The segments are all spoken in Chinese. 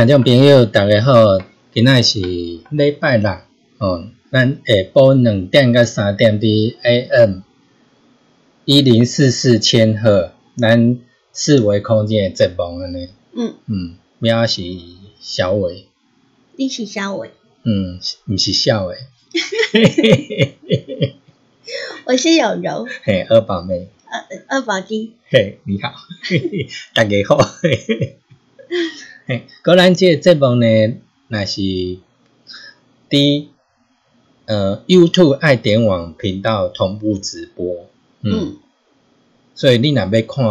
听众朋友，大家好，今仔是礼拜六，哦，咱下晡两点到三点伫 AM 一零四四千赫，咱四维空间的节目安尼。嗯。嗯，名是小伟，你是小伟，嗯，毋是小伟，我是有柔，嘿，二宝妹，二二宝弟。嘿，你好，大家好。嘿，个咱即个节目呢，若是伫呃 YouTube 爱点网频道同步直播，嗯，嗯。所以你若要看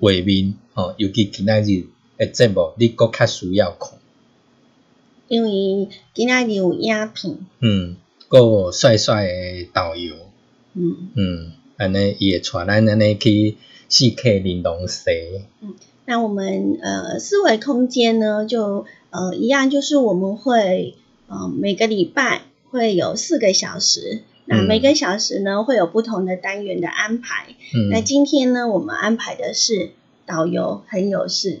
画面，吼、尤其今仔日诶节目，你搁较需要看，因为今仔日有影片，嗯，搁有帅帅诶导游，嗯，嗯，安尼伊会带咱安尼去四 K 玲珑西，那我们呃思维空间呢，就呃一样，就是我们会呃每个礼拜会有四个小时，那嗯每个小时呢会有不同的单元的安排。那嗯，今天呢，我们安排的是导游很有事。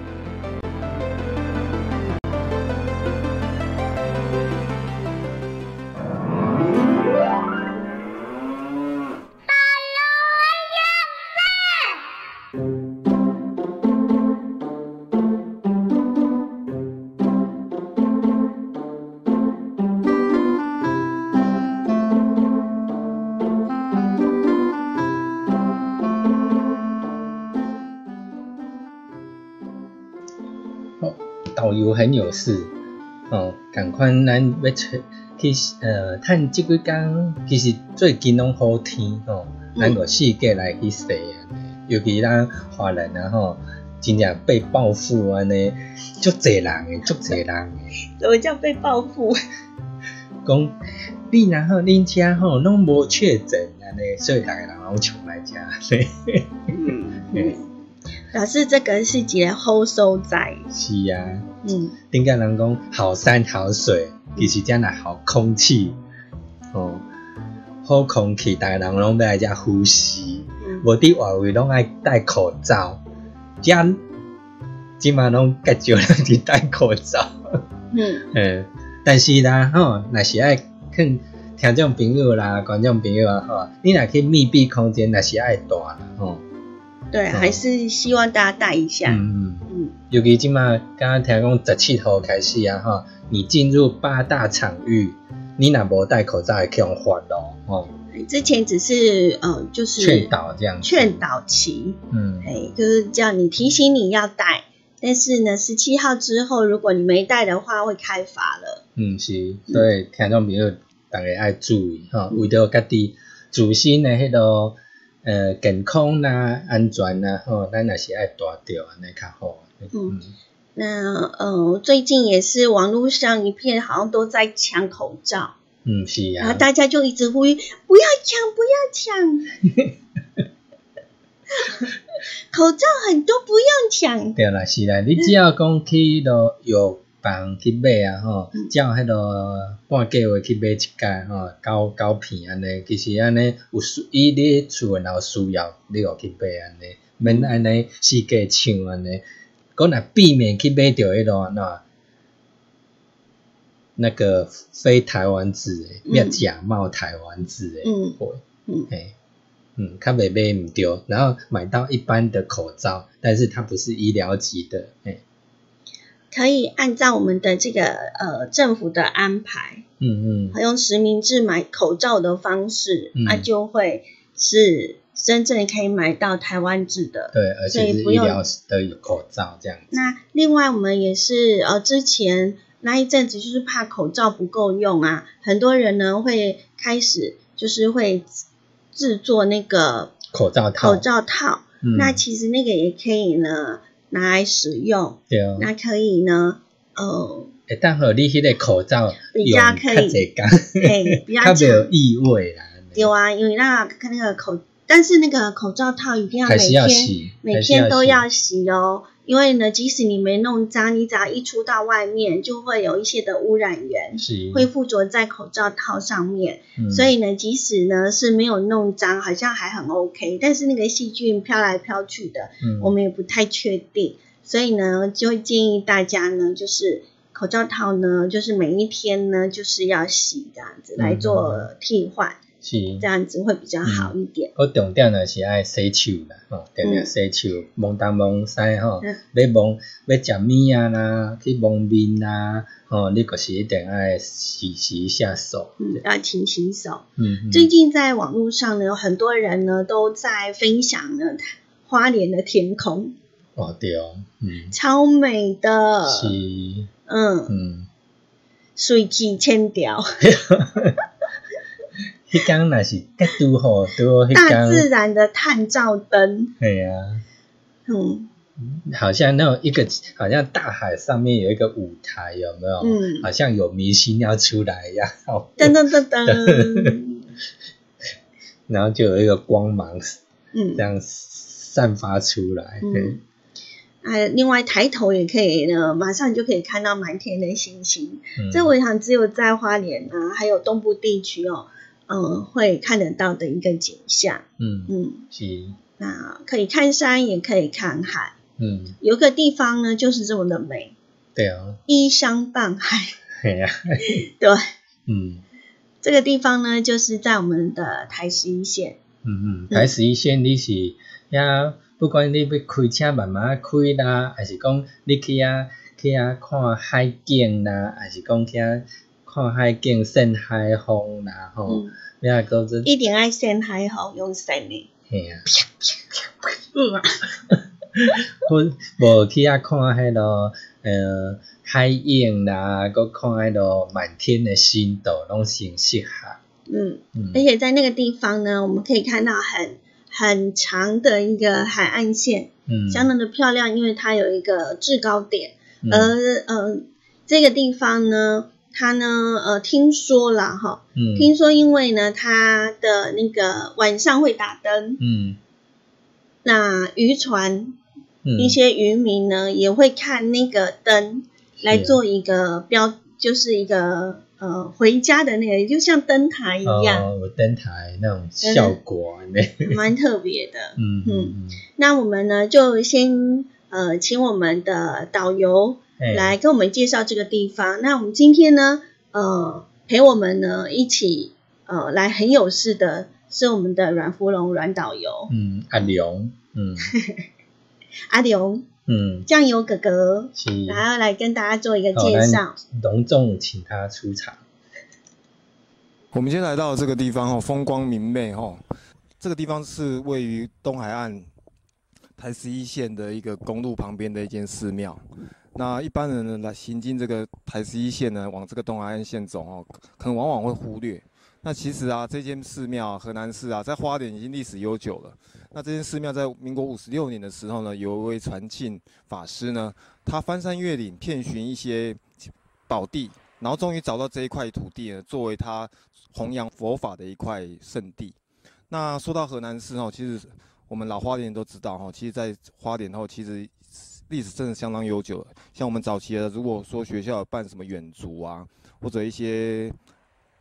有事，哦，共款咱要出去呃，趁即几工，其实最近拢好天吼，咱个世界来去踅啊，尤其咱华人啊吼，真正被报复安尼，足侪人诶，足侪人诶，什么叫被报复？讲你然后恁遮吼拢无确诊安尼，所以逐个人拢冲来遮，嗯表示这个是一个好所在。是啊。嗯顶个人讲好山好水，其实真来好空气，哦，好空气，大家人拢要来遮呼吸，嗯无伫外围拢爱戴口罩，遮即嘛拢较少人伫戴口罩。嗯 嗯，但是啦，吼，若是爱肯听众朋友啦、观众朋友啊，吼，你若去密闭空间，若是爱大啦，吼。对，嗯还是希望大家戴一下。嗯嗯。嗯尤其即马刚刚听讲十七号开始啊，哈，你进入八大场域，你若无戴口罩可以用换咯，吼，之前只是呃，就是劝导这样子。劝导期，嗯，哎，就是叫你提醒你要戴。但是呢，十七号之后，如果你没戴的话，会开罚了。嗯是，所以听众朋友大家爱注意哈，为着家己自身的迄个呃健康啦、安全啦，吼，咱也是爱戴着安尼较好。嗯。那呃，最近也是网络上一片好像都在抢口罩，嗯是啊，然后大家就一直呼吁不要抢，不要抢，口罩很多，不用抢。对啦是啦，你只要讲去到药房去买啊吼，嗯。照迄个半价位去买一间吼，九九片安尼，其实安尼有需伊你厝内有需要，你就去买安尼，免安尼四界抢安尼。讲若避免去买着迄落那那个非台湾制诶，嗯。要假冒台湾制诶嗯。嘿，嗯，较袂买毋着，然后买到一般的口罩，但是它不是医疗级的，嘿，可以按照我们的这个呃政府的安排，嗯嗯，用实名制买口罩的方式，嗯。那、就会是真正可以买到台湾制的。对，而且不用是医疗的口罩这样子，那另外我们也是呃之前那一阵子就是怕口罩不够用啊，很多人呢会开始就是会制作那个口罩套，口罩套，嗯。那其实那个也可以呢拿来使用，那可以呢呃会当互你迄个口罩比用较可以。较济工，嘿 比较 有长。异味啦，有啊，因为那看那个口，但是那个口罩套一定要每还是要天洗，每天都要洗洗哦，因为呢，即使你没弄脏，你只要一出到外面，就会有一些的污染源是，会附着在口罩套上面。嗯。所以呢，即使呢是没有弄脏，好像还很 OK，但是那个细菌飘来飘去的，嗯。我们也不太确定。所以呢，就会建议大家呢，就是口罩套呢，就是每一天呢，就是要洗这样子来嗯。做替换，是。这。样子会比较好一点。我重点呢是爱洗手啦，吼，定定嗯洗手，摸东摸西吼嗯，要摸要食物啊啦，去摸面啦，吼，你就是一定爱洗洗一下手，嗯，要勤洗手。嗯，嗯。最近在网络上呢，有很多人呢都在分享呢花莲的天空，哦对哦，嗯，超美的，是，嗯，嗯，水气千条，大自，然的探照灯，对啊，嗯好像那种一个，好像大海上面有一个舞台，有没有？嗯好像有明星要出来一样，噔噔噔噔，然后就有一个光芒嗯这样散发出来，嗯啊，另外抬头也可以呢，马上就可以看到满天的星星。嗯这我想只有在花莲啊，还有东部地区哦，嗯，会看得到的一个景象。嗯嗯，是那可以看山，也可以看海。嗯有个地方呢，就是这么的美，对啊，依山傍海。对，嗯这个地方呢，就是在我们的台十一线。嗯嗯，台十一线你是呀，不管你要开车慢慢开啦，还是讲你去啊去啊看海景啦，还是讲去遐看海景晒海风啦，吼，嗯，你啊搁这一点爱线还好用线的。嘿啊。嗯啊，或无去遐看迄落呃海影啦，搁看迄落满天的星斗，拢是很适合。嗯，嗯而且在那个地方呢，我们可以看到很很长的一个海岸线，嗯，相当的漂亮，因为它有一个制高点。嗯而呃，这个地方呢，它呢，呃，听说了哈，嗯。听说因为呢，他的那个晚上会打灯，嗯。那渔船嗯。一些渔民呢也会看那个灯来做一个标，就是一个呃回家的那个，就像灯台一样，哦，灯台那种效果呢，蛮特别的。嗯嗯那我们呢，就先呃，请我们的导游嗯，来跟我们介绍这个地方。那我们今天呢，呃，陪我们呢一起呃来很有事的是我们的阮芙蓉阮导游嗯，阿龙，嗯 阿龙嗯，酱油哥哥，然后来跟大家做一个介绍。隆重请他出场。我们今天来到这个地方哦，风光明媚哦。这个地方是位于东海岸台十一线的一个公路旁边的一间寺庙。那一般人呢来行经这个台十一线呢，往这个东海岸线走哦，可能往往会忽略。那其实啊，这间寺庙啊河南寺啊，在花莲已经历史悠久了。那这间寺庙在民国五十六年的时候呢，有一位传庆法师呢，他翻山越岭，遍寻一些宝地，然后终于找到这一块土地呢，作为他弘扬佛法的一块圣地。那说到河南寺哦，其实我们老花莲都知道哈，其实，在花莲后其实历史真的相当悠久了。像我们早期的，如果说学校办什么远足啊，或者一些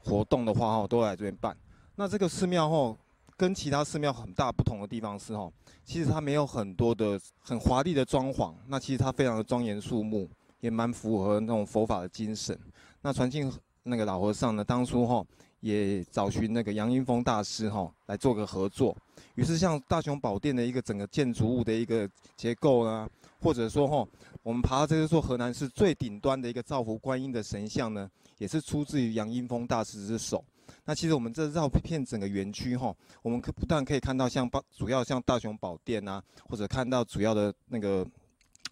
活动的话哈，都来这边办。那这个寺庙吼，跟其他寺庙很大不同的地方是吼，其实它没有很多的很华丽的装潢，那其实它非常的庄严肃穆，也蛮符合那种佛法的精神。那传庆那个老和尚呢，当初吼也找寻那个杨英风大师吼来做个合作，于是像大雄宝殿的一个整个建筑物的一个结构呢，或者说吼我们爬到这座河南市最顶端的一个造福观音的神像呢，也是出自于杨英风大师之手。那其实我们这绕片整个园区哈，我们可不但可以看到像大主要像大雄宝殿啊，或者看到主要的那个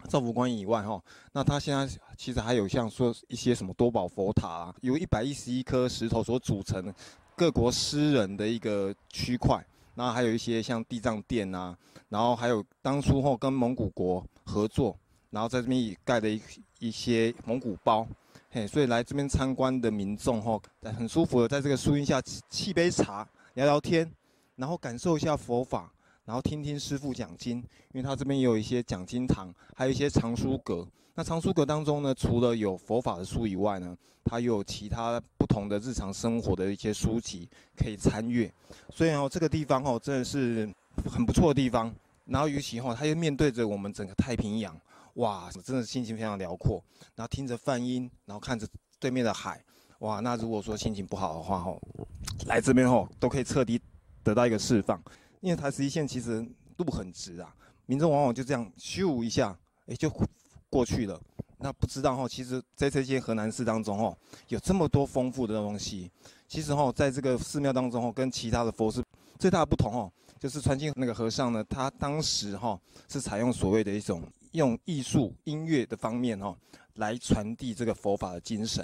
造福观音以外哈，那它现在其实还有像说一些什么多宝佛塔啊，由一百一十一颗石头所组成，各国诗人的一个区块，然后还有一些像地藏殿啊，然后还有当初后跟蒙古国合作，然后在这边也盖了一一些蒙古包。嘿，所以来这边参观的民众后，很舒服的在这个树荫下沏杯茶、聊聊天，然后感受一下佛法，然后听听师傅讲经。因为他这边也有一些讲经堂，还有一些藏书阁。那藏书阁当中呢，除了有佛法的书以外呢，它又有其他不同的日常生活的一些书籍可以参阅。所以哦，这个地方哦，真的是很不错的地方。然后尤其哦，它又面对着我们整个太平洋。哇，真的心情非常辽阔，然后听着梵音，然后看着对面的海，哇，那如果说心情不好的话，哦，来这边吼都可以彻底得到一个释放。因为台十一线其实路很直啊，民众往往就这样咻一下，哎就过去了。那不知道哈，其实在这些河南寺当中哦，有这么多丰富的东西。其实哈，在这个寺庙当中哦，跟其他的佛寺最大的不同哦，就是传经那个和尚呢，他当时哈是采用所谓的一种。用艺术、音乐的方面哦，来传递这个佛法的精神。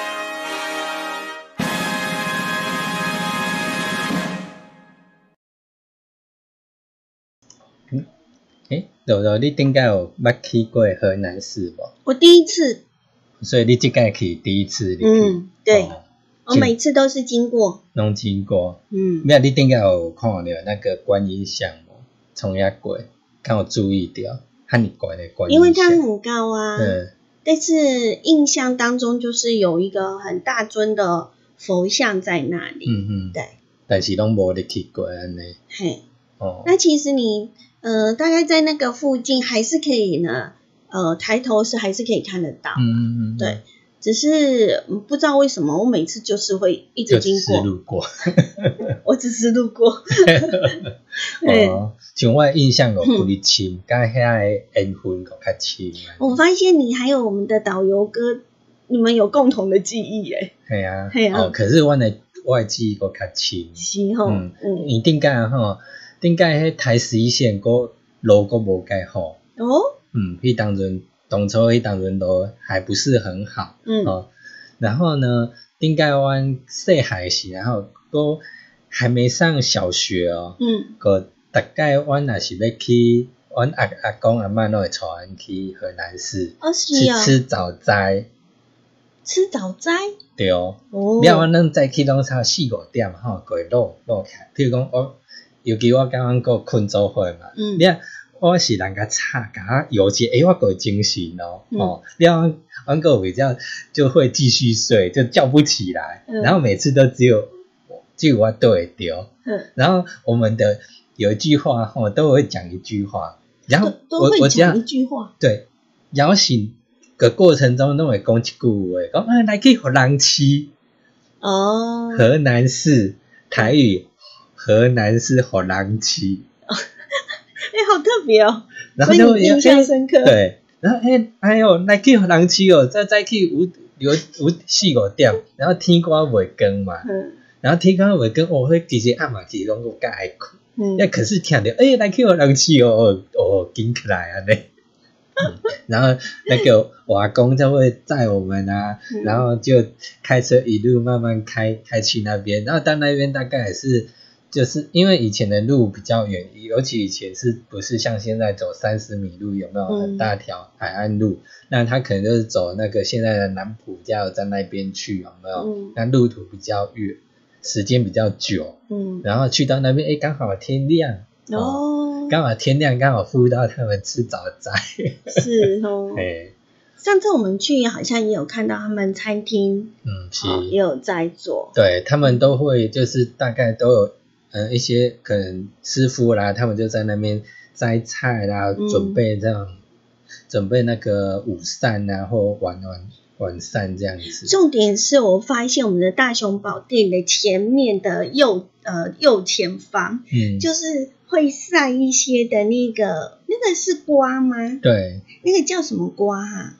诶，豆豆，你顶解有捌去过河南市无？我第一次，所以你即届去第一次。嗯，对，哦我每次都是经过，拢经过。嗯，咩？你顶解有看到那个观音像无？从遐过，看有注意到？汉尼怪的观音因为它。很高啊，嗯但是印象当中就是有一个很大尊的佛像在那里，嗯嗯。对。但是拢无你去过安尼。嘿，哦。那其实你呃大概在那个附近还是可以呢，呃抬头是还是可以看得到，嗯嗯嗯。对，只是嗯不知道为什么我每次就是会一直就只是经过，路过。我只是路过，对。哦，像我的印象有规深，甲遐个缘分个较深。我发现你还有我们的导游哥，你们有共同的记忆耶，系啊，系啊哦，可是我的记忆个较深。是吼，嗯嗯，伊顶解吼，顶解迄台十一线个路个无介好，哦，嗯，迄当阵当初一档轮路还不是很好，嗯。哦，然后呢，顶盖湾细汉时，然后都还没上小学哦，嗯。个大概阮也是要去，阮阿阿公阿嬷都会带阮去河南市哦去吃早斋，吃早斋？对哦。哦，了，阮咱早起拢差四五点吼，过会落落起来。譬如讲，我尤其我甲阮个困做伙嘛，嗯。了我是人家吵，甲我游起，诶，我个精神哦，嗯。哦，了阮阮个比较就会继续睡，就叫不起来，嗯。然后每次都只有只有我对会丢，嗯，然后我们的有一句话吼，都会讲一句话，然后我我讲一句话，对摇醒个过程中都会讲一句话，讲啊来去河南市。哦，河南市台语，河南市河南区，哎，好特别哦，然后就印象深刻，，对，然后哎哎呦，来去河南区哦，再再去五有有四五点，然后天光未光嘛，嗯。然后天光未光，我会其实暗嘛其实拢有较爱困，嗯。那可是听到哎来去河南区哦哦哦，紧起来啊嘞。嗯。然后那个我阿公就会载我们啊，嗯。然后就开车一路慢慢开开去那边，然后到那边大概也是就是因为以前的路比较远，尤其以前是不是像现在走三十米路有没有嗯很大条海岸路？那他可能就是走那个现在的南浦加油站那边去有没有？嗯。那路途比较远，时间比较久，嗯，然后去到那边哎刚好天亮。哦，刚好天亮刚好敷到他们吃早餐，是哦，哎上次我们去好像也有看到他们餐厅嗯是。哦也有在做，对他们都会就是大概都有呃一些可能师傅啦，他们就在那边摘菜啦，嗯准备这样准备那个午膳啊或晚晚晚膳这样子。重点是我发现我们的大雄宝殿的前面的右呃右前方，嗯，就是会晒一些的那个那个是瓜吗？对，那个叫什么瓜啊？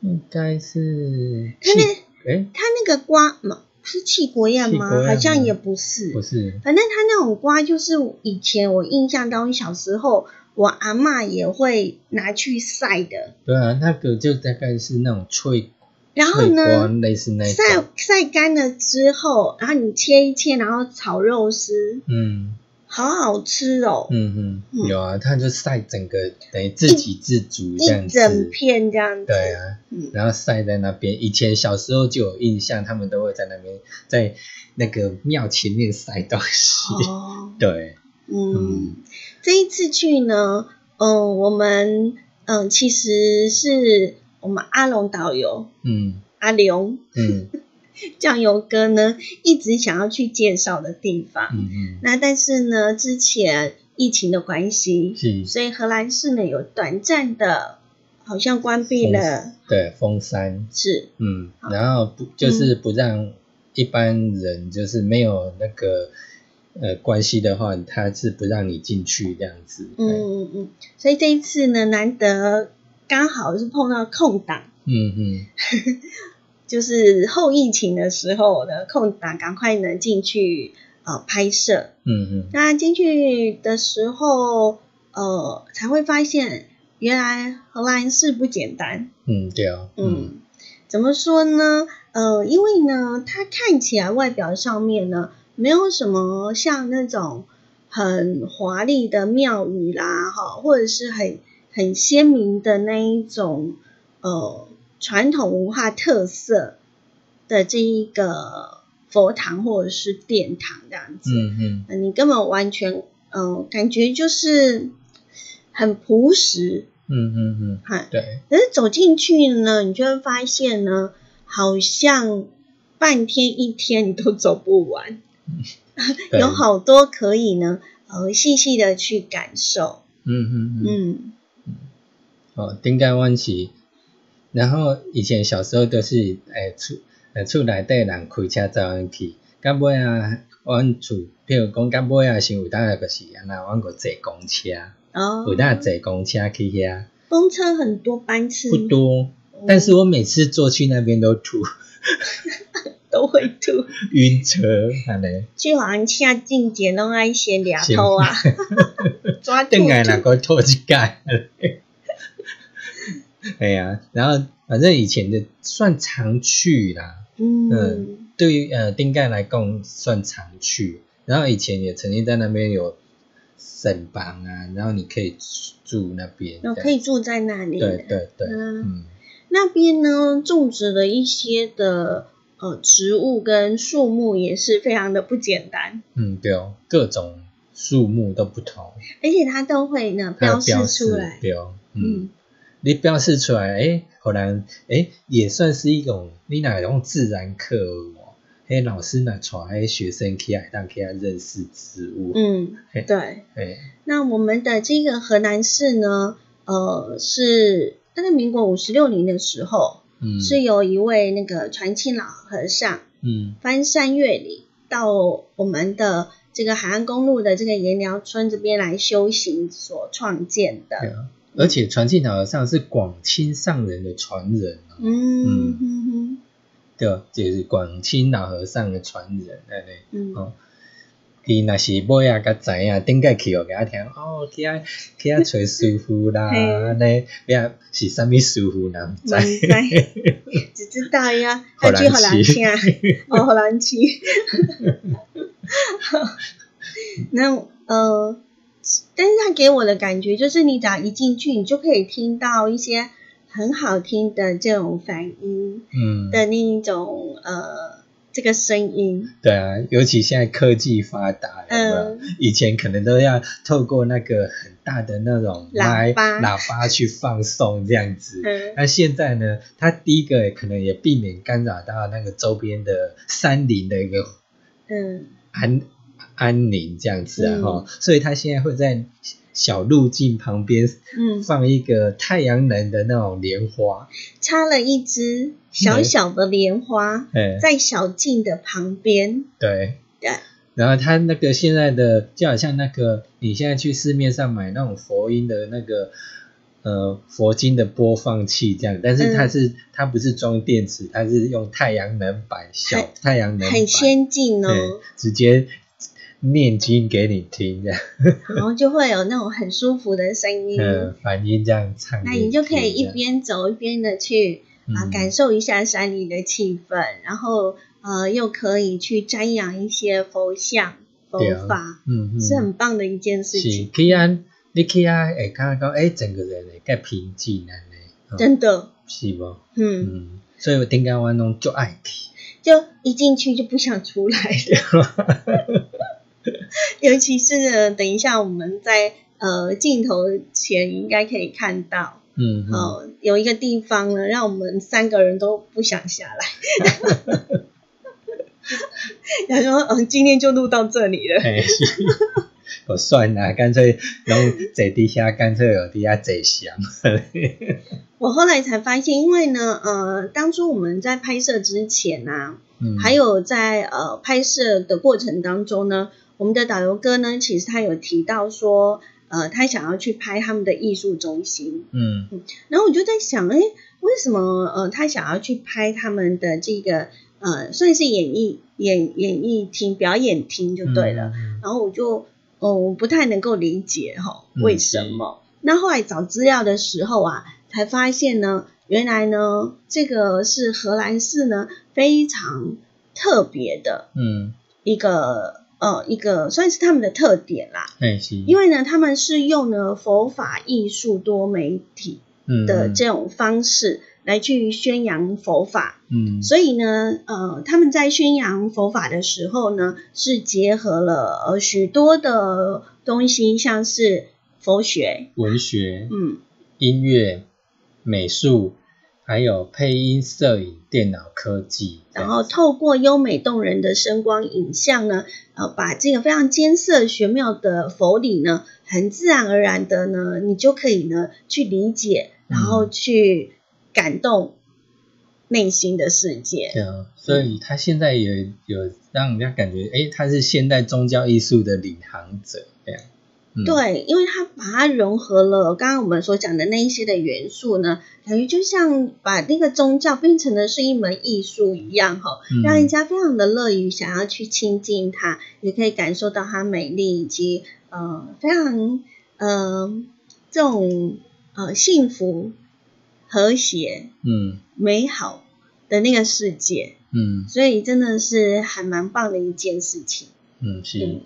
应该是它那哎它那个瓜嘛是气国宴吗？国好像也不是，不是。反正它那种瓜就是以前我印象当中小时候我阿妈也会拿去晒的，对啊，那个就大概是那种脆然后呢类似那晒，晒干了之后，然后你切一切，然后炒肉丝，嗯好好吃哦，嗯嗯，嗯。有啊，他就晒整个等于自给自足这样一子，整片这样子，对啊，嗯。然后晒在那边。以前小时候就有印象，他们都会在那边在那个庙前面晒东西。哦，对，嗯。嗯，这一次去呢，嗯、我们嗯、其实是我们阿龙导游嗯。阿龙。嗯 酱油哥呢一直想要去介绍的地方。嗯嗯，那但是呢，之前疫情的关系，是，所以荷兰市呢有短暂的，好像关闭了，对，封山，是。嗯，然后不就是不让一般人就是没有那个呃关系的话，他是不让你进去这样子。嗯嗯嗯，所以这一次呢，难得刚好是碰到空档，嗯嗯 就是后疫情的时候的空档，赶快能进去呃拍摄。嗯嗯那进去的时候，呃，才会发现原来荷兰是不简单。嗯，对啊，嗯嗯，怎么说呢？呃，因为呢，它看起来外表上面呢，没有什么像那种很华丽的庙宇啦，哈，或者是很很鲜明的那一种呃传统文化特色的这一个佛堂或者是殿堂这样子。嗯嗯呃你根本完全，嗯、感觉就是很朴实，嗯嗯嗯，哈。对，可是走进去呢，你就会发现呢，好像半天一天你都走不完，有好多可以呢，呃，细细的去感受。嗯嗯嗯。嗯哦，顶解阮是，然后以前小时候都是诶厝诶厝内底人开车载阮去，到尾啊，阮厝譬如讲到尾啊，先有当就是安那，阮个坐公车，哦，有当坐公车去遐，公车很多班次。不多，但是我每次坐去那边都吐，都会吐，晕车，安尼，就好像恰进前拢爱先掠头啊，抓住等下若个吐一届，哎呀，然后反正以前的算常去啦，嗯。嗯对于呃丁盖来讲算常去，然后以前也曾经在那边有省房啊，然后你可以住那边，哦可以住在那里。对对对，嗯。嗯。那边呢，种植了一些的呃植物跟树木，也是非常的不简单，嗯对哦，各种树木都不同，而且它都会呢它标有示出来。对哦，嗯。嗯你标示出来，诶，可能诶也算是一种你哪用自然课哦，诶，老师呢带诶学生去来当给他认识植物，嗯，嘿对。诶，那我们的这个河南市呢，呃，是大概民国五十六年的时候，嗯，是由一位那个传庆老和尚嗯。翻山越岭到我们的这个海岸公路的这个盐寮村这边来修行所创建的。而且传信老和尚是广清上人的传人哦，嗯哼哼，对，就是广清老和尚的传人，安尼。嗯。哦。伊若是尾啊，甲知影，顶个去哦甲听，哦，去遐去遐找师傅啦，安尼，呀是啥物师傅人不知。只知道呀，荷兰要去荷兰旗听，哦，荷兰旗。那呃，但是他给我的感觉就是，你只要一进去，你就可以听到一些很好听的这种反音嗯，的那一种呃这个声音，对啊，尤其现在科技发达，有没有？嗯。以前可能都要透过那个很大的那种喇叭。喇叭去放送这样子。嗯。那现在呢，它第一个可能也避免干扰到那个周边的山林的一个嗯。安安宁这样子啊嗯。哈、所以他现在会在小路径旁边嗯，放一个太阳能的那种莲花，插了一支小小的莲花哎，在小径的旁边，对，对，然后它那个现在的就好像那个你现在去市面上买那种佛音的那个呃佛经的播放器这样，但是它嗯。是、它不是装电池，它是用太阳能板小太阳能板，很先进哦。对，直接念经给你听这样，然后就会有那种很舒服的声音，呃，反音这样唱那，你就可以一边走一边的去啊、嗯。感受一下山里的气氛，然后呃又可以去瞻仰一些佛像、佛法，嗯嗯，是很棒的一件事是情，去啊，你去啊，会感觉讲，诶，整个人会更平静安尼，哦。真的，是无？嗯，嗯，所以我顶间我拢足爱去。就一进去就不想出来了，尤其是呢等一下我们在呃镜头前应该可以看到。嗯，嗯哦，有一个地方呢，让我们三个人都不想下来。然后说，嗯，今天就录到这里了。嘿，是我 算啦，干脆拢坐地下，干脆有地下坐想。我后来才发现，因为呢，呃，当初我们在拍摄之前啊，嗯，还有在呃拍摄的过程当中呢，我们的导游哥呢，其实他有提到说，呃，他想要去拍他们的艺术中心。嗯然后我就在想，哎，为什么呃他想要去拍他们的这个呃算是演艺演演艺厅表演厅就对了。嗯然后我就哦我不太能够理解哈嗯为什么。那后来找资料的时候啊，才发现呢，原来呢这个是荷兰式呢非常特别的嗯，一个呃一个算是他们的特点啦。因为呢，他们是用呢佛法艺术多媒体嗯。的这种方式来去宣扬佛法，嗯。所以呢，呃，他们在宣扬佛法的时候呢，是结合了呃许多的东西，像是佛学，文学、嗯，音乐、美术，还有配音、摄影、电脑科技，然后透过优美动人的声光影像呢，呃，把这个非常艰涩玄妙的佛理呢，很自然而然的呢，你就可以呢去理解，然后去感动内心的世界。对啊，所以他现在也有让人家感觉，诶，他是现代宗教艺术的领航者，这样。嗯，对，因为它把它融合了刚刚我们所讲的那一些的元素呢，等于就像把那个宗教变成的是一门艺术一样哈，嗯。让人家非常的乐于想要去亲近它，也可以感受到它美丽以及呃非常呃这种呃幸福和谐、嗯。美好的那个世界，嗯。所以真的是还蛮棒的一件事情。嗯是，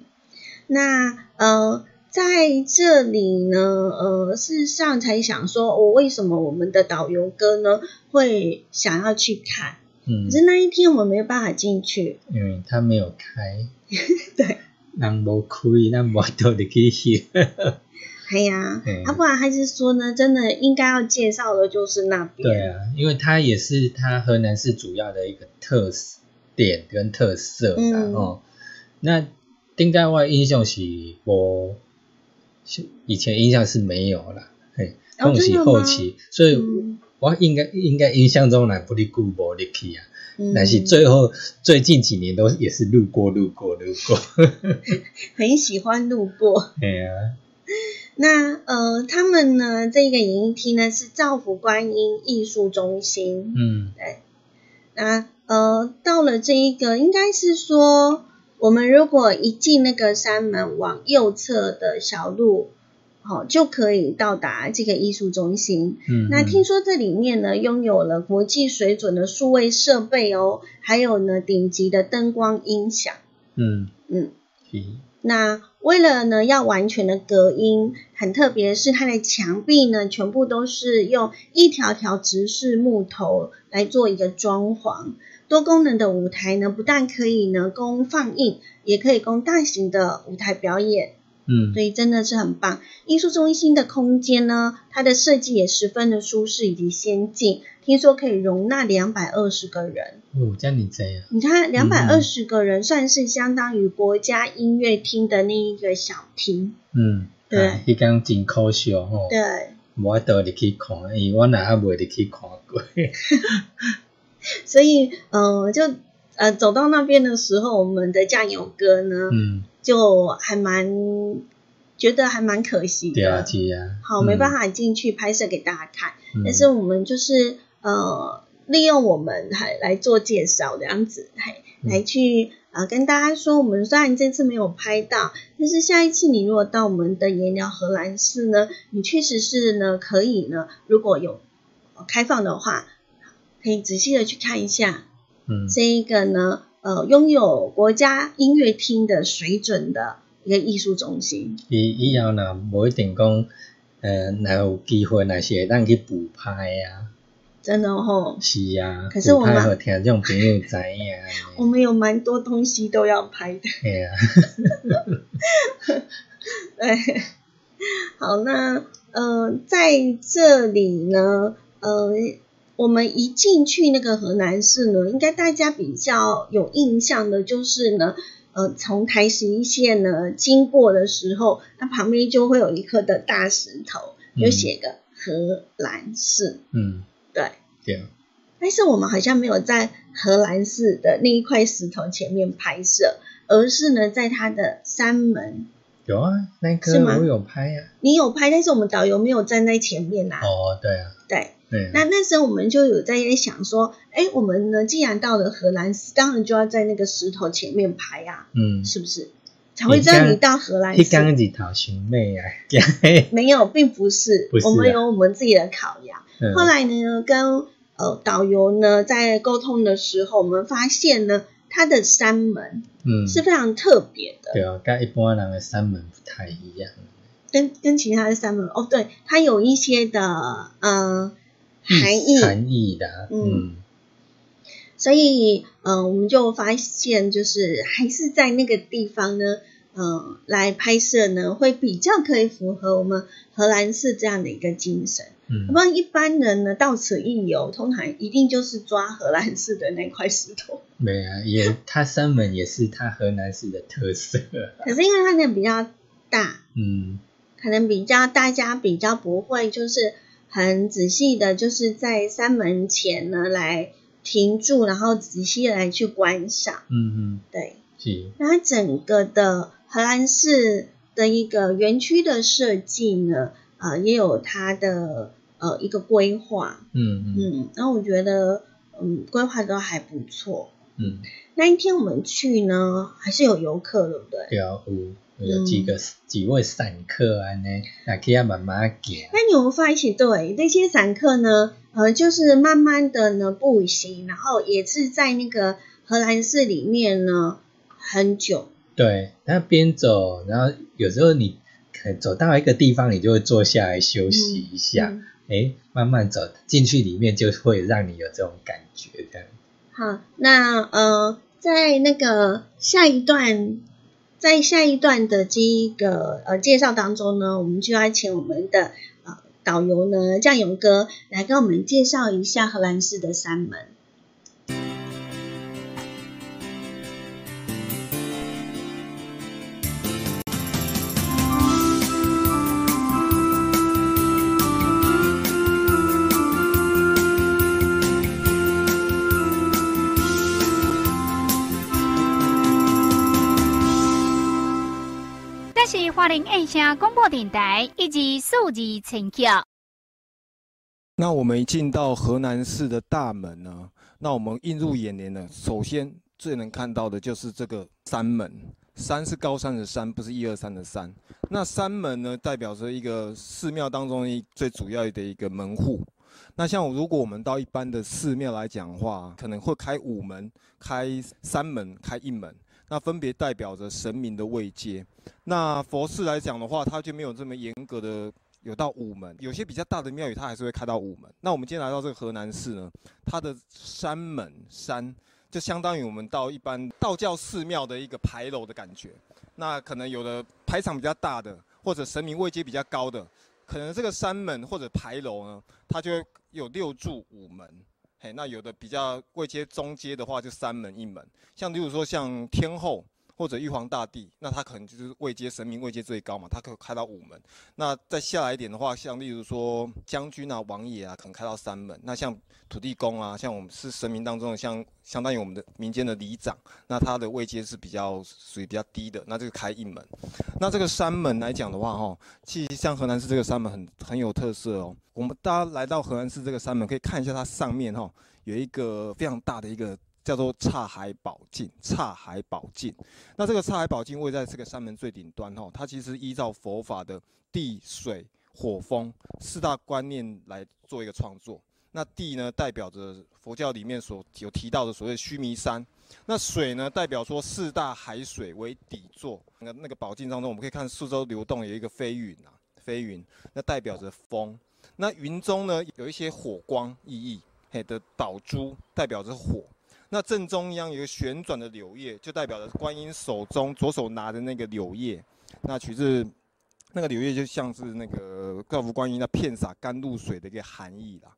那呃，在这里呢，呃，事实上才想说，我、为什么我们的导游哥呢会想要去看？嗯。可，是那一天我们没有办法进去，因为他没有开，对，人无开，咱无倒入去。翕。哎呀，嗯啊，不然还是说呢，真的应该要介绍的就是那边，对啊，因为它也是它河南市主要的一个特色点跟特色啦、嗯。哦。那顶盖我印象是我是以前印象是没有了，嘿，哦拢是真的吗？后期，所以嗯。我应该应该印象中来不离久无入去啊。嗯。但是最后最近几年都也是路过路过路过，很喜欢路过。哎呀、那呃，他们呢，这个演艺厅呢是造福观音艺术中心，嗯。对。那呃，到了这一个，应该是说，我们如果一进那个山门，往右侧的小路，好、就可以到达这个艺术中心。嗯，那听说这里面呢，拥有了国际水准的数位设备哦，还有呢顶级的灯光音响。嗯嗯，那为了呢要完全的隔音，很特别的是它的墙壁呢全部都是用一条条直式木头来做一个装潢。多功能的舞台呢，不但可以呢供放映，也可以供大型的舞台表演，嗯所以真的是很棒。艺术中心的空间呢，它的设计也十分的舒适以及先进，听说可以容纳两百二十个人。哦，这样你这样，你看，两百嗯二十个人算是相当于国家音乐厅的那一个小厅。嗯，对啊迄工真可惜吼。对，无法度入去看，因为我若还未入去看过。所以，呃，就呃走到那边的时候，我们的酱油哥呢，嗯，就还蛮觉得还蛮可惜对啊，的。是啊。好，没办法。进去拍摄给大家看，嗯但是我们就是呃利用我们还来做介绍这样子，还嗯来去呃跟大家说，我们虽然这次没有拍到，但是下一次你如果到我们的颜料荷兰市呢，你确实是呢可以呢，如果有呃开放的话，可以仔细的去看一下嗯这一个呢呃拥有国家音乐厅的水准的一个艺术中心。以以后若无一定讲，呃，若有机会，若是会当去补拍啊。真的哦，是啊。可是我们听众朋友知呀。我们有蛮多东西都要拍的。嘿啊。对，好，那呃，在这里呢，呃，我们一进去那个河南市呢，应该大家比较有印象的就是呢，呃，从台十一线呢经过的时候，它旁边就会有一颗的大石头，有嗯写个荷兰市，嗯，对。对。但是我们好像没有在荷兰市的那一块石头前面拍摄，而是呢在它的山门。有啊，那是吗个我有拍啊。你有拍，但是我们导游没有站在前面呐、哦，对啊，对，那那时候我们就有在想说，哎，我们呢既然到了荷兰市，当然就要在那个石头前面排啊，嗯，是不是？才会知道你到荷兰迄工市。日头伤美啊。没有，并不是，不是啊我们有我们自己的考量。嗯后来呢，跟呃导游呢在沟通的时候，我们发现呢，它的山门嗯，是非常特别的，对啊，跟一般人的山门不太一样。跟跟其他的山门哦，对，它有一些的呃含义，含义的，嗯嗯所以，呃，我们就发现，就是还是在那个地方呢，呃，来拍摄呢，会比较可以符合我们荷兰式这样的一个精神。嗯不然一般人呢，到此一游，通常一定就是抓荷兰式的那块石头。对啊，也它三门也是它河南式的特色。可是因为它那比较大，嗯可能比较大家比较不会，就是很仔细的，就是在山门前呢来停住，然后仔细的来去观赏。嗯嗯，对，是，那它整个的荷兰式的一个园区的设计呢，呃，也有它的呃一个规划，嗯嗯。嗯，然后我觉得，嗯，规划都还不错，嗯，那一天我们去呢，还是有游客，对不对？对啊，有有几个、几位散客安呢，那可以慢慢行。那你有没有发现，对那些散客呢？呃，就是慢慢的呢步行，然后也是在那个荷兰市里面呢很久。对，那边走，然后有时候你可走到一个地方，你就会坐下来休息一下。嗯哎、慢慢走进去里面，就会让你有这种感觉的。好，那呃，在那个下一段，在下一段的这一个呃介绍当中呢，我们就要请我们的呃导游呢酱油哥来跟我们介绍一下荷兰式的三门。这是花莲印象广播电台以及数字陈桥。那我们一进到河南市的大门呢，那我们映入眼帘呢，首先最能看到的就是这个山门。山是高山的山，不是一二三的山。那山门呢，代表着一个寺庙当中一最主要的一个门户。那像如果我们到一般的寺庙来讲的话，可能会开五门、开三门、开一门，那分别代表着神明的位阶。那佛寺来讲的话，它就没有这么严格的有到午门，有些比较大的庙宇它还是会开到午门。那我们今天来到这个河南市呢，它的山门山就相当于我们到一般道教寺庙的一个牌楼的感觉。那可能有的排场比较大的，或者神明位阶比较高的，可能这个山门或者牌楼呢，它就有六柱午门。嘿，那有的比较位阶中阶的话，就三门一门。像例如说像天后。或者玉皇大帝，那他可能就是位阶神明位阶最高嘛，他可以开到五门。那再下来一点的话，像例如说将军啊、王爷啊，可能开到三门。那像土地公啊，像我们是神明当中的，像相当于我们的民间的里长，那他的位阶是比较属于比较低的，那这个开一门。那这个山门来讲的话，哈，其实像河南市这个山门很很有特色哦。我们大家来到河南市这个山门，可以看一下它上面哈有一个非常大的一个。叫做岔海宝镜，岔海宝镜。那这个岔海宝镜位在这个山门最顶端哈，它其实依照佛法的地、水、火、风四大观念来做一个创作。那地呢，代表着佛教里面所有提到的所谓须弥山；那水呢，代表说四大海水为底座。那那个宝镜当中，我们可以看四周流动有一个飞云啊，飞云，那代表着风。那云中呢，有一些火光熠熠，嘿的宝珠代表着火。那正中央有一个旋转的柳叶，就代表着观音手中左手拿的那个柳叶。那取自那个柳叶，就像是那个告福观音那片洒甘露水的一个含义啦。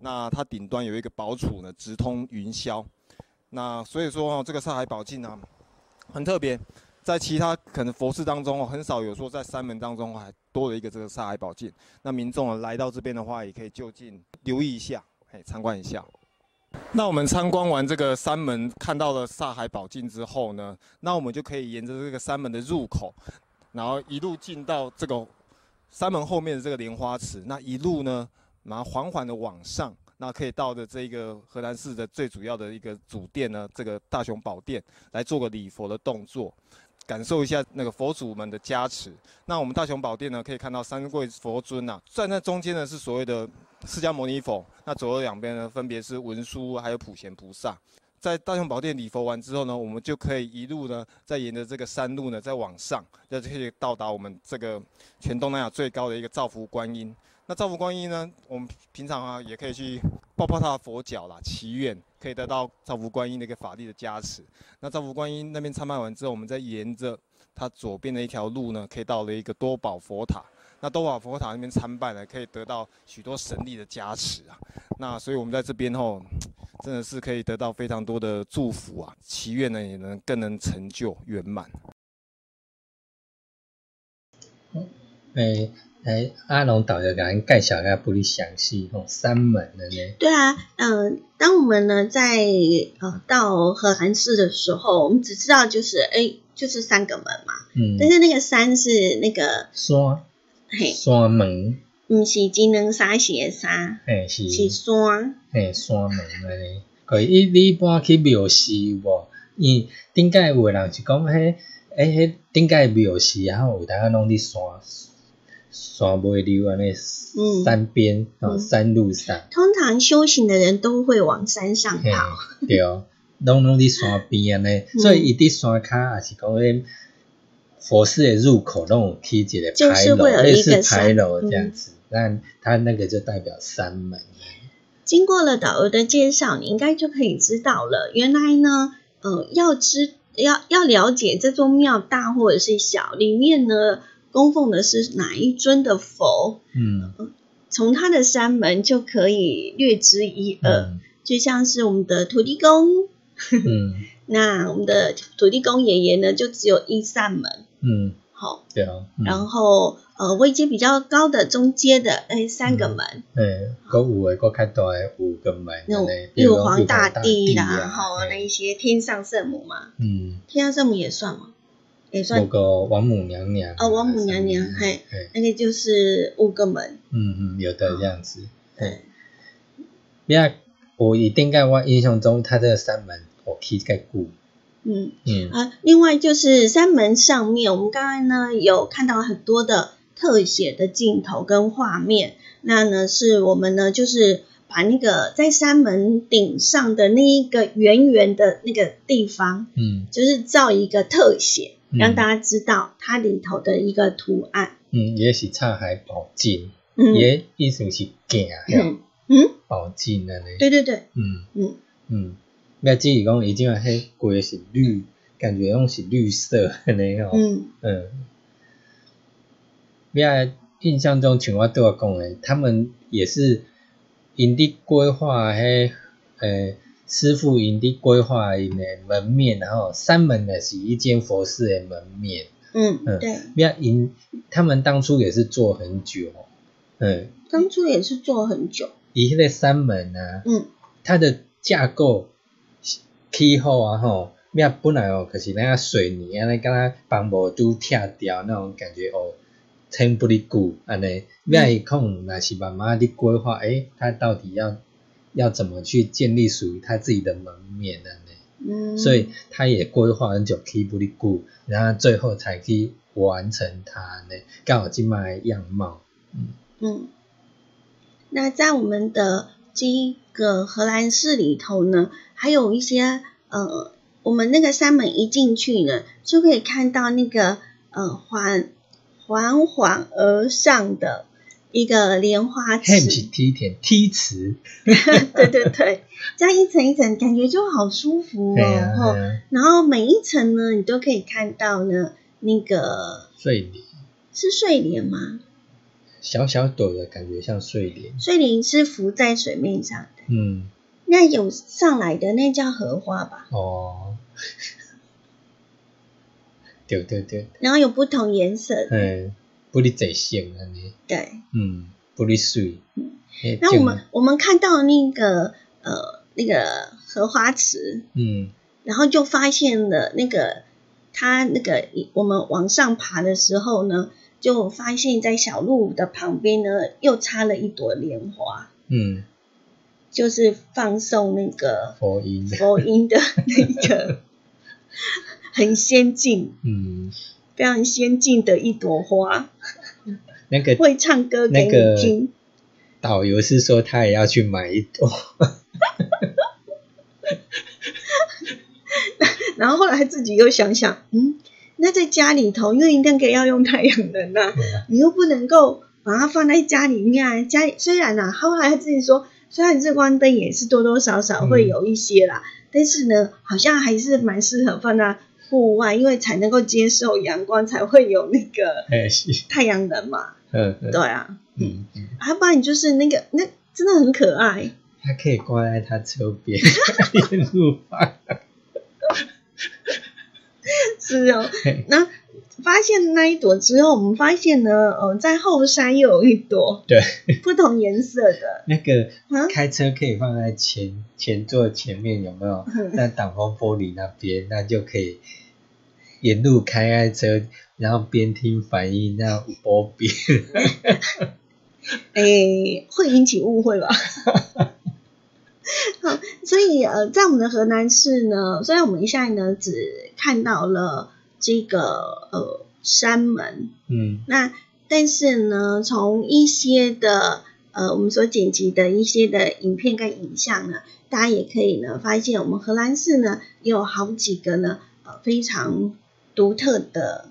那它顶端有一个宝杵呢，直通云霄。那所以说哦，这个上海宝镜啊，很特别，在其他可能佛寺当中哦，很少有说在山门当中还多了一个这个上海宝镜。那民众来到这边的话，也可以就近留意一下，哎，参观一下。那我们参观完这个山门，看到了萨海宝镜之后呢，那我们就可以沿着这个山门的入口，然后一路进到这个山门后面的这个莲花池，那一路呢，然后缓缓的往上，那可以到的这个河南市的最主要的一个主殿呢，这个大雄宝殿来做个礼佛的动作。感受一下那个佛祖们的加持。那我们大雄宝殿呢，可以看到三位佛尊呐、站在中间的是所谓的释迦牟尼佛，那左右两边呢分别是文殊还有普贤菩萨。在大雄宝殿礼佛完之后呢，我们就可以一路呢，再沿着这个山路呢，再往上，就可以到达我们这个全东南亚最高的一个造福观音。那造福观音呢，我们平常啊也可以去抱抱他的佛脚啦，祈愿可以得到造福观音的一个法力的加持。那造福观音那边参拜完之后，我们再沿着它左边的一条路呢，可以到了一个多宝佛塔。那多瓦佛塔那边参拜呢，可以得到许多神力的加持啊。那所以我们在这边吼，真的是可以得到非常多的祝福啊，祈愿呢也能更能成就圆满。诶，来阿龙导游给咱介绍下不哩详细吼三门的呢。对啊，嗯、当我们呢在呃到荷兰市的时候，我们只知道就是哎，就是三个门嘛，嗯，但是那个山是那个山嘿，山门，毋是金能沙写沙，嘿是。是山，嘿山门安尼，可以你一般去庙寺有无？伊顶界有诶人是讲，迄诶，迄顶界庙寺，然后有当啊拢伫山山尾溜安尼嗯。山边哦嗯。山路上，通常修行的人都会往山上跑。对，拢拢伫山边安尼，嗯。所以伊伫山骹也是讲迄佛寺的入口拢有起一个就牌楼，是会有类似一个山牌楼嗯这样子，那它那个就代表山门。经过了导游的介绍，你应该就可以知道了。原来呢，呃，要知要要了解这座庙大或者是小，里面呢供奉的是哪一尊的佛，嗯从它的山门就可以略知一二。嗯就像是我们的土地公，嗯 那我们的土地公爷爷呢，就只有一扇门，嗯，好、对啊，嗯。然后呃位阶比较高的中阶的，哎，三个门，诶，佫有诶，佫较大诶五个门那种玉皇大帝啦，啊哈，那一些天上圣母嘛，嗯，天上圣母也算嘛？也算，有，个王母娘娘哦王母娘娘嘿。嘿，那个就是五个门，嗯嗯，有的这样子，嘿对，比较我以顶盖我印象中，它这三门我起介久，嗯。嗯。啊，另外就是山门上面，我们刚才呢有看到很多的特写的镜头跟画面，那呢是我们呢就是把那个在山门顶上的那一个圆圆的那个地方，嗯。就是造一个特写，嗯。让大家知道它里头的一个图案。嗯，也是插海宝镜，嗯。也意思是镜嗯。嗯，宝镜安尼，对对对，嗯。嗯。嗯，要只是讲伊即个迄规是绿，感觉拢是绿色安尼吼，嗯。嗯，你啊，印象中像我对我讲诶，他们也是因伫规划迄诶师傅因伫规划因诶门面，然后三门呢是一间佛寺诶门面，嗯，嗯。对，你啊因他们当初也是做很久，嗯，当初也是做很久，伊迄个三门啊，嗯。它的架构起好啊吼，你啊本来哦可是那个水泥安尼，敢若帮无拄拆掉那种感觉哦，撑不哩久安尼，你啊伊可能若是慢慢的规划，诶，他到底要要怎么去建立属于他自己的门面安尼，嗯，所以他也规划很久，起不哩久，然后最后才去完成它安尼，刚好今麦样貌，嗯。嗯，那在我们的这个荷兰市里头呢，还有一些呃，我们那个山门一进去呢，就可以看到那个呃缓缓缓而上的一个莲花池，梯田梯池，对对对，这样一层一层，感觉就好舒服哦。然后每一层呢，你都可以看到呢，那个睡莲。是睡莲吗？小小朵的感觉像睡莲，睡莲是浮在水面上的，嗯，那有上来的那叫荷花吧？哦，对对对，然后有不同颜色。的，嗯，不哩侪性安尼，对。嗯，不离水，嗯。那我们我们看到那个呃那个荷花池，嗯。然后就发现了那个它那个我们往上爬的时候呢，就发现在小路的旁边呢又插了一朵莲花，嗯，就是放送那个佛音，佛音的那个 很先进、嗯，非常先进的一朵花，那个会唱歌给那个你听。导游是说他也要去买一朵，然后后来自己又想想，嗯，那在家里头，因为那个要用太阳能啊，你又不能够把它放在家里面啊。家里虽然啊，后来他自己说，虽然日光灯也是多多少少会有一些啦，但是呢，好像还是蛮适合放在户外，因为才能够接受阳光，才会有那个哎，太阳能嘛。对啊，嗯嗯，啊，不然你就是那个那真的很可爱。他可以挂在他车边，沿路放，是哦，那发现那一朵之后，我们发现呢，呃，在后山又有一朵 对，不同颜色的，那个啊开车可以放在前前座前面有没有？嗯那挡风玻璃那边，那就可以沿路开开车，然后边听反应，那样波边。诶，会引起误会吧？好，所以呃，在我们的河南市呢，虽然我们现在呢只看到了这个呃山门，嗯。那但是呢，从一些的呃我们所剪辑的一些的影片跟影像呢，大家也可以呢发现，我们河南市呢也有好几个呢呃非常独特的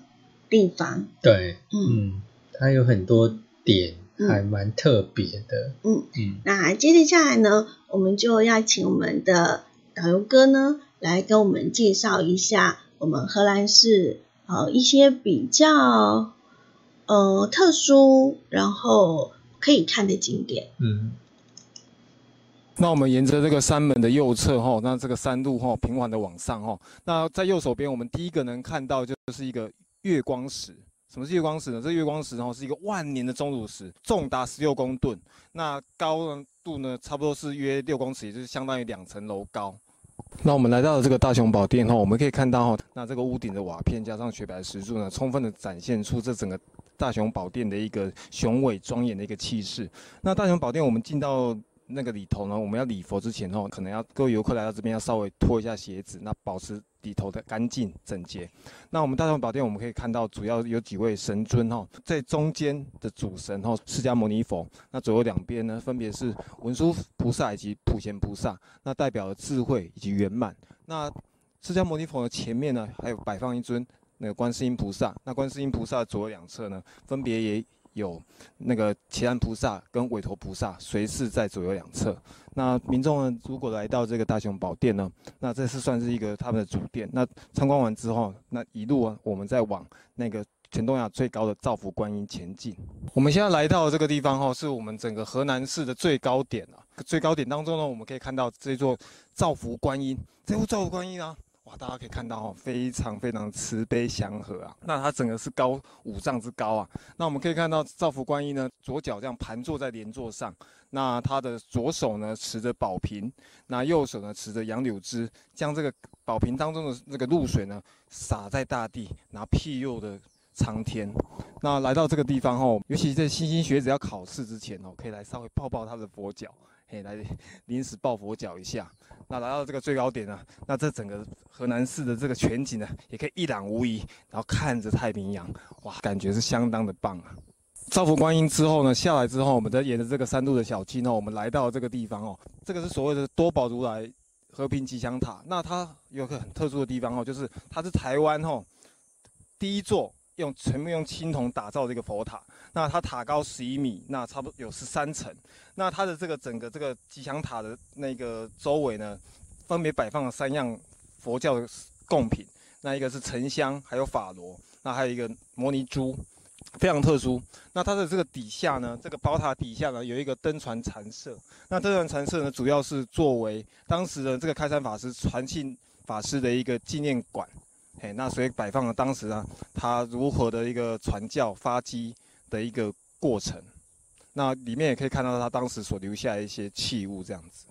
地方，对，嗯。嗯，它有很多点嗯还蛮特别的，嗯。嗯，那接着下来呢，我们就要请我们的导游哥呢来跟我们介绍一下我们荷兰市呃一些比较呃特殊，然后可以看的景点。嗯那我们沿着这个山门的右侧哈，那这个山路哈平缓的往上哈，那在右手边我们第一个能看到就是一个月光石。什么是月光石呢？这月光石然后是一个万年的钟乳石，重达十六公吨，那高度呢差不多是约六公尺，也就是相当于两层楼高。那我们来到了这个大雄宝殿哈，我们可以看到哈，那这个屋顶的瓦片加上雪白石柱呢，充分的展现出这整个大雄宝殿的一个雄伟庄严的一个气势。那大雄宝殿我们进到那个里头呢，我们要礼佛之前哦，可能要各位游客来到这边要稍微脱一下鞋子，那保持里头的干净整洁。那我们大雄宝殿我们可以看到，主要有几位神尊哈，在中间的主神哈，释迦牟尼佛，那左右两边呢，分别是文殊菩萨以及普贤菩萨，那代表了智慧以及圆满。那释迦牟尼佛的前面呢，还有摆放一尊那个观世音菩萨，那观世音菩萨左右两侧呢，分别也有那个奇兰菩萨跟韦陀菩萨随侍在左右两侧。那民众呢，如果来到这个大雄宝殿呢，那这是算是一个他们的主殿。那参观完之后，那一路啊，我们再往那个全东亚最高的造福观音前进。我们现在来到这个地方哈，是我们整个河南市的最高点啊。最高点当中呢，我们可以看到这座造福观音。这座造福观音啊，大家可以看到哦，非常非常慈悲祥和啊。那它整个是高五丈之高啊。那我们可以看到造福观音呢，左脚这样盘坐在莲座上，那他的左手呢持着宝瓶，那右手呢持着杨柳枝，将这个宝瓶当中的这个露水呢洒在大地，然后庇佑的苍天。那来到这个地方后，尤其在新星学子要考试之前哦，可以来稍微抱抱他的佛脚，嘿，来临时抱佛脚一下。那来到这个最高点呢，那这整个河南市的这个全景呢，也可以一览无遗，然后看着太平洋，哇，感觉是相当的棒啊。造福观音之后呢，下来之后，我们再沿着这个山路的小径呢，我们来到这个地方哦，这个是所谓的多宝如来和平吉祥塔。那它有个很特殊的地方哦，就是它是台湾哦第一座用全部用青铜打造的一个佛塔。那它塔高十一米，那差不多有十三层。那它的这个整个这个吉祥塔的那个周围呢，分别摆放了三样佛教的贡品。那一个是沉香，还有法螺，那还有一个摩尼珠。非常特殊。那它的这个底下呢，这个宝塔底下呢有一个登船禅社。那登船禅社呢，主要是作为当时的这个开山法师传信法师的一个纪念馆。嘿，那所以摆放了当时啊他如何的一个传教发迹的一个过程。那里面也可以看到他当时所留下一些器物这样子。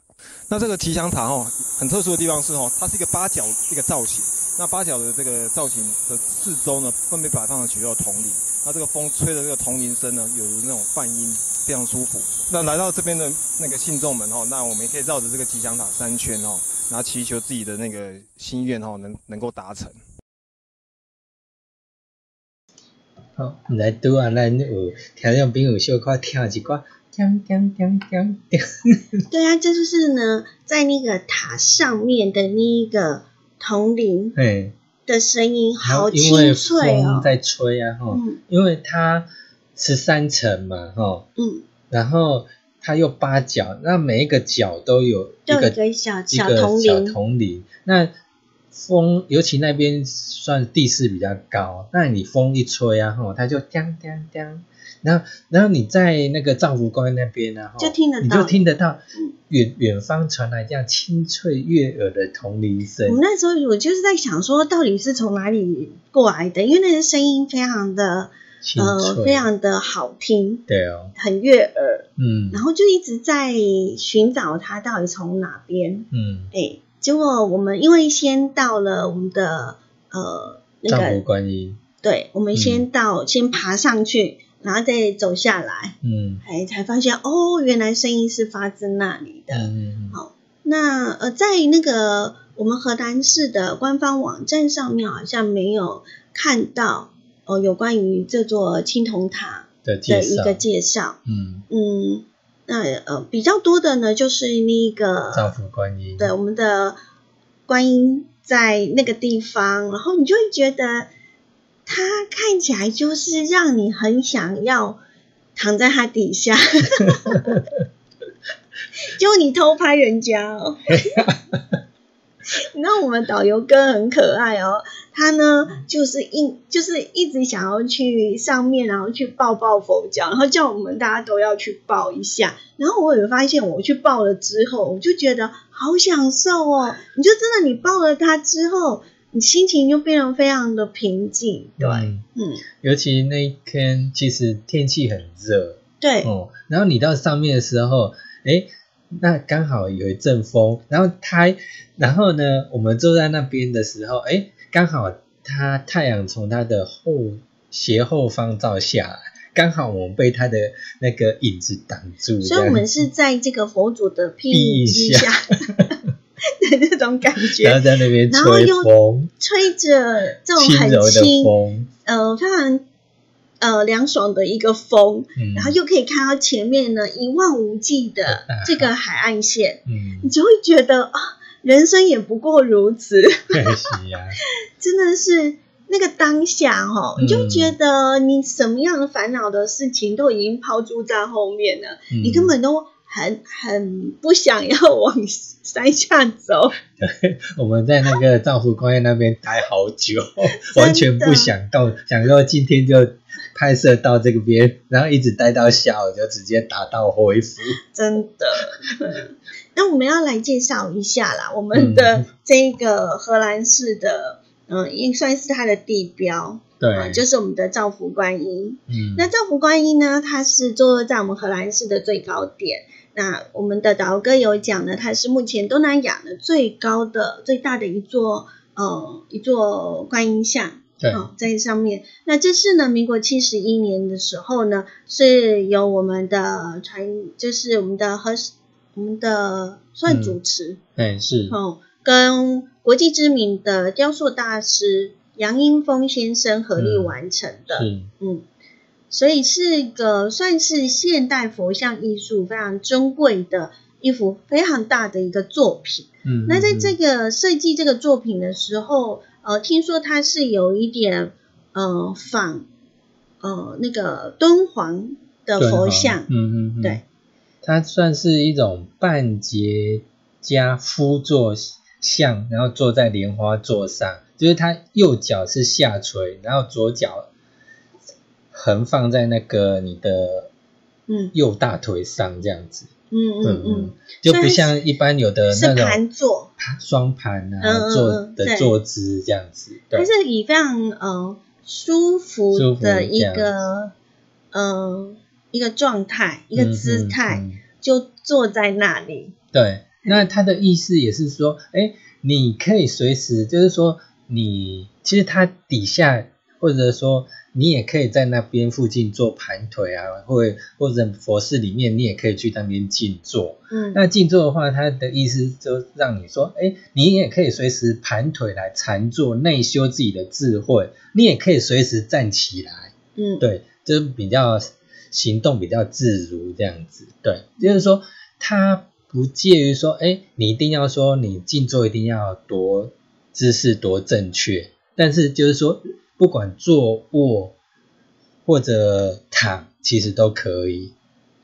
那这个吉祥塔哦，很特殊的地方是哦，它是一个八角一个造型。那八角的这个造型的四周呢，分别摆放了许多铜铃。那这个风吹的这个铜铃声呢，有如那种梵音，非常舒服。那来到这边的那个信众们哦，那我们也可以绕着这个吉祥塔三圈哦，然后祈求自己的那个心愿哦，能能够达成。好，来拄啊，咱有听众朋友小可听一寡，锵锵锵锵锵。对啊，这就是呢，在那个塔上面的那一个铜铃嘿，的声音，好清脆哦。风在吹啊，哈、嗯。因为它十三层嘛，哈，嗯，然后它又八角，那每一个角都有一个一个小一小铜铃。那风，尤其那边算地势比较高，那你风一吹啊，吼，它就叮叮叮。然后，然后你在那个造福观那边呢、啊，就听得到你就听得到嗯远远方传来这样清脆悦耳的铜铃声我。那时候我就是在想说，到底是从哪里过来的？因为那个声音非常的清呃，脆，非常的好听，对哦，很悦耳，嗯然后就一直在寻找它到底从哪边。嗯，哎，结果我们因为先到了我们的呃那个，观音，对，我们先到、先爬上去，然后再走下来，嗯。哎，才发现哦，原来声音是发自那里的。好那呃，在那个我们河南市的官方网站上面，好像没有看到哦、有关于这座青铜塔的一个介绍。嗯，嗯，那呃比较多的呢，就是那个造福观音，对，我们的观音在那个地方，然后你就会觉得它看起来就是让你很想要躺在它底下，就你偷拍人家哦。你知道我们导游哥很可爱哦，他呢就是一就是一直想要去上面，然后去抱抱佛脚，然后叫我们大家都要去抱一下。然后我有发现，我去抱了之后，我就觉得好享受哦。你就真的你抱了他之后，你心情就变得非常的平静。对，嗯嗯，尤其那一天其实天气很热对，哦，然后你到上面的时候，诶，那刚好有一阵风，然后他，然后呢，我们坐在那边的时候，诶，刚好它太阳从它的后斜后方照下来，刚好我们被它的那个影子挡住，所以我们是在这个佛祖的庇之下下。的那种感觉。然，后在那边吹风，吹着这种很轻呃，非常呃凉爽的一个风，嗯，然后又可以看到前面呢一望无际的这个海岸线，嗯。你，就会觉得啊，人生也不过如此，可惜呀，真的是那个当下哈、嗯你就觉得你什么样的烦恼的事情都已经抛诸在后面了，嗯。你根本都很很不想要往山下走，我们在那个造福观音那边待好久，完全不想动，想说今天就拍摄到这个边，然后一直待到下午就直接打道回府。真的。嗯那我们要来介绍一下啦，我们的这个荷兰式的，嗯，也算是它的地标，对，啊，就是我们的造福观音。嗯，那造福观音呢，它是坐落在我们荷兰市的最高点。那我们的导游哥有讲呢，它是目前东南亚的最高的、最大的一座呃一座观音像。对，哦，在上面。那这是呢，民国七十一年的时候呢，是由我们的传，就是我们的和我们的算主持、对是，哦，跟国际知名的雕塑大师杨英峰先生合力嗯完成的。是，嗯，所以是一个算是现代佛像艺术非常珍贵的一幅非常大的一个作品。嗯，那在这嗯个设计这个作品的时候，呃，听说它是有一点呃仿呃那个敦煌的佛像，嗯嗯嗯，对，它算是一种半截加夫坐像，然后坐在莲花座上，就是它右脚是下垂，然后左脚横放在那个你的嗯。右大腿上这样子。嗯嗯嗯，就不像一般有的那种盘坐，盘双盘啊嗯嗯坐的坐姿这样子，它，是以非常呃舒服的一个呃一个状态，一个姿态，嗯就坐在那里。对，那他的意思也是说，哎，你可以随时，就是说你其实它底下，或者说你也可以在那边附近做盘腿啊，或或者佛寺里面，你也可以去那边静坐。嗯那静坐的话，它的意思就让你说，哎，你也可以随时盘腿来禅坐，内修自己的智慧，你也可以随时站起来。嗯，对，就是比较行动比较自如这样子。对，就是说他不介于说，哎，你一定要说你静坐一定要多姿势多正确，但是就是说，不管坐卧或者躺，其实都可以，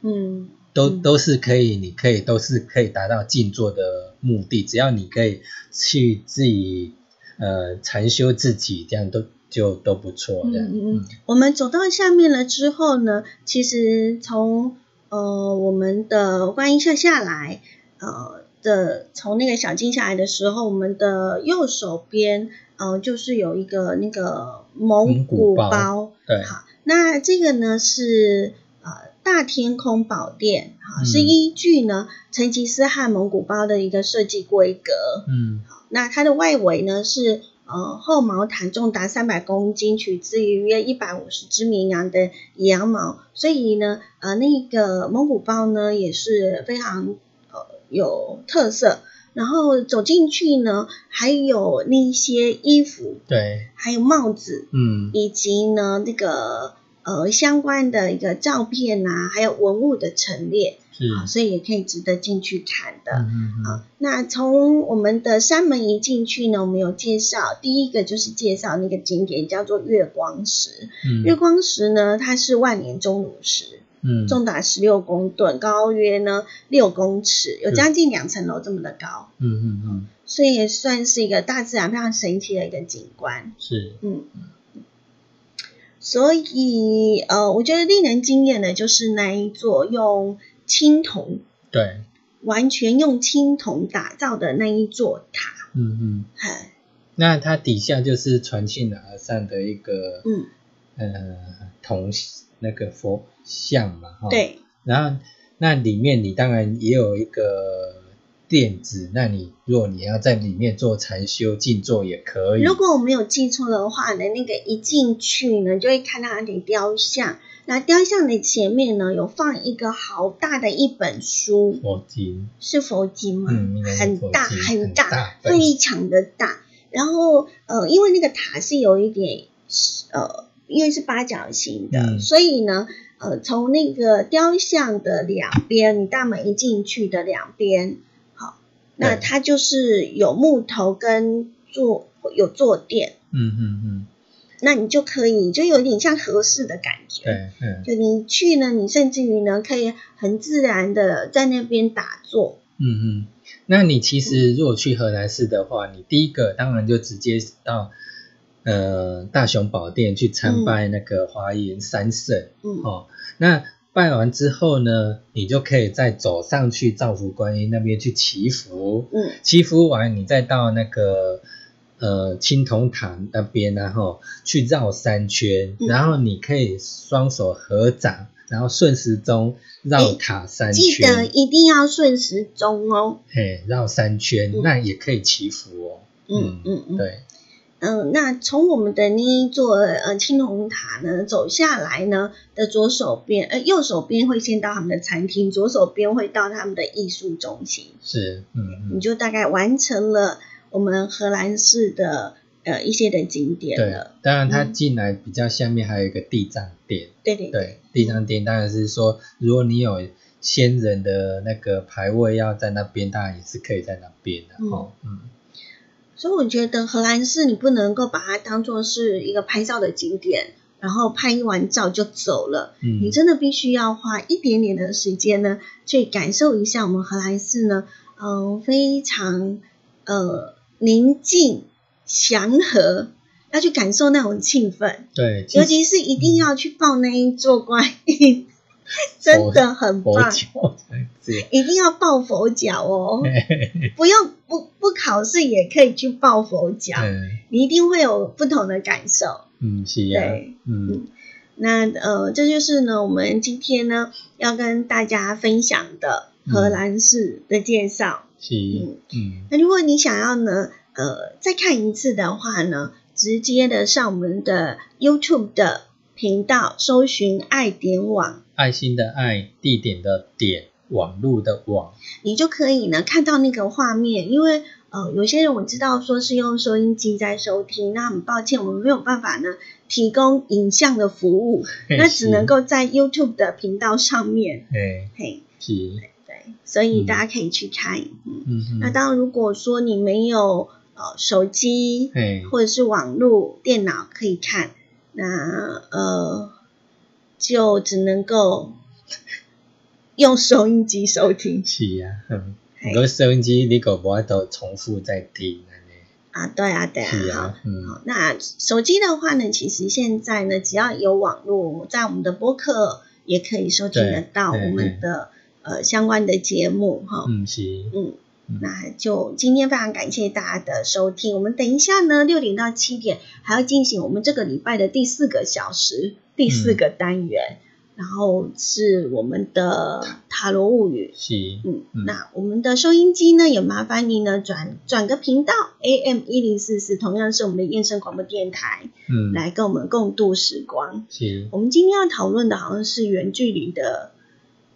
嗯。都嗯都是可以，你可以都是可以达到静坐的目的，只要你可以去自己呃禅修自己，这样都就都不错。的，嗯嗯嗯，我们走到下面了之后呢，其实从呃我们的观音下下来，呃的从那个小径下来的时候，我们的右手边呃就是有一个那个蒙蒙古古包。包，对，好，那这个呢是呃大天空宝殿，好，是嗯依据呢成吉思汗蒙古包的一个设计规格，嗯。那它的外围呢是呃厚毛毯，重达三百公斤，取自于约一百五十只绵羊的羊毛，所以呢呃那个蒙古包呢也是非常呃有特色。然后走进去呢，还有那些衣服，对，还有帽子，嗯以及呢那个呃相关的一个照片啊，还有文物的陈列，是，啊，所以也可以值得进去看的。嗯嗯嗯啊，那从我们的山门一进去呢，我们有介绍，第一个就是介绍那个景点叫做月光石。月嗯光石呢，它是万年钟乳石，嗯重达十六公吨，高约呢六公尺，有将近两层楼这么的高，嗯嗯嗯，所以也算是一个大自然非常神奇的一个景观。是，嗯，所以呃，我觉得令人惊艳的就是那一座用青铜，对，完全用青铜打造的那一座塔。嗯嗯，嗨，那它底下就是传信而上的一个，嗯，呃，铜那个佛像嘛，哈，，对，然后那里面你当然也有一个垫子，那你如果你要在里面做禅修静坐也可以，如果我没有记错的话呢，那个一进去呢，就会看到那点雕像。那雕像的前面呢，有放一个好大的一本书，佛经，是佛经吗？嗯很大很很大非常的大。然后呃，因为那个塔是有一点呃，因为是八角形的，嗯。所以呢，呃，从那个雕像的两边，你大门一进去的两边，好，那它就是有木头跟坐有坐垫，嗯嗯嗯，那你就可以就有点像合适的感觉。对，嗯就你去呢，你甚至于呢，可以很自然的在那边打坐。嗯嗯，那你其实如果去河南市的话，你第一个当然就直接到呃大雄宝殿去参拜那个华严三圣、嗯，哦。那拜完之后呢，你就可以再走上去造福观音那边去祈福，嗯祈福完你再到那个呃青铜塔那边，然后去绕三圈，嗯然后你可以双手合掌，然后顺时钟绕塔三圈记圈。得一定要顺时钟哦。嘿，绕三圈，嗯那也可以祈福哦。嗯嗯嗯。对，嗯、那从我们的那一座呃青铜塔呢走下来呢的左手边，呃右手边会先到他们的餐厅，左手边会到他们的艺术中心，是，嗯嗯，你就大概完成了我们荷兰式的呃一些的景点对了。。当然，它嗯进来比较下面还有一个地藏殿，对对对，地藏殿当然是说，如果你有先人的那个牌位要在那边，当然也是可以在那边的嗯哦。嗯，所以我觉得荷兰式你不能够把它当做是一个拍照的景点，然后拍完照就走了。嗯你真的必须要花一点点的时间呢，去感受一下我们荷兰式呢，嗯、非常呃宁静祥和，要去感受那种气氛，对，尤其是一定要去抱那一座观音，真的很棒，一定要抱佛脚哦，不用不不考试也可以去抱佛脚。嗯你一定会有不同的感受。嗯，是呀对，嗯。那呃，这就是呢，我们今天呢要跟大家分享的荷兰式的介绍。是，嗯。那如果你想要呢，呃，再看一次的话呢，直接的上我们的 YouTube 的频道搜寻“爱点网。爱心的爱，地点的点，网络的网，”，你就可以呢看到那个画面。因为呃，有些人我知道说是用收音机在收听，那很抱歉，我们没有办法呢提供影像的服务，那只能够在 YouTube 的频道上面，嘿，嘿，是，对，所以嗯大家可以去看。嗯，那当然，如果说你没有呃手机哎，或者是网络、电脑可以看，那呃就只能够 用收音机收听。是啊，嗯，嘿。不过收音机你个无法度重复在听啊。对啊，对啊，好啊，嗯。好，那手机的话呢，其实现在呢，只要有网络，在我们的播客也可以收听得到我们的呃相关的节目哈。嗯是，嗯嗯，那就今天非常感谢大家的收听。我们等一下呢，六点到七点还要进行我们这个礼拜的第四个小时、第四个单元，然后是我们的塔罗物语。是，嗯，嗯那我们的收音机呢，也麻烦您呢转转个频道，AM 一零四四，同样是我们的燕声广播电台，嗯，来跟我们共度时光。是，我们今天要讨论的好像是远距离的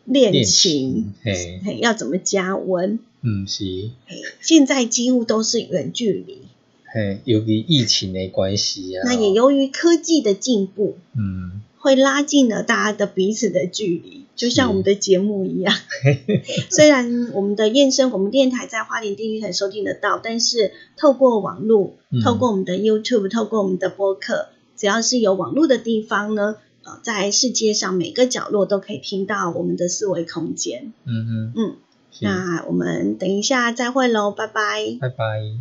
练练琴，嘿，嘿，要怎么加温？嗯是，嘿，现在几乎都是远距离。嘿，由于疫情的关系啊，那也由于科技的进步，嗯，会拉近了大家的彼此的距离，就像我们的节目一样。虽然我们的燕声广播电台在花莲地区可以收听得到，但是透过网络，嗯透过我们的 YouTube，透过我们的播客，只要是有网络的地方呢，在世界上每个角落都可以听到我们的思维空间。嗯嗯嗯那我们等一下再会喽拜拜。拜拜。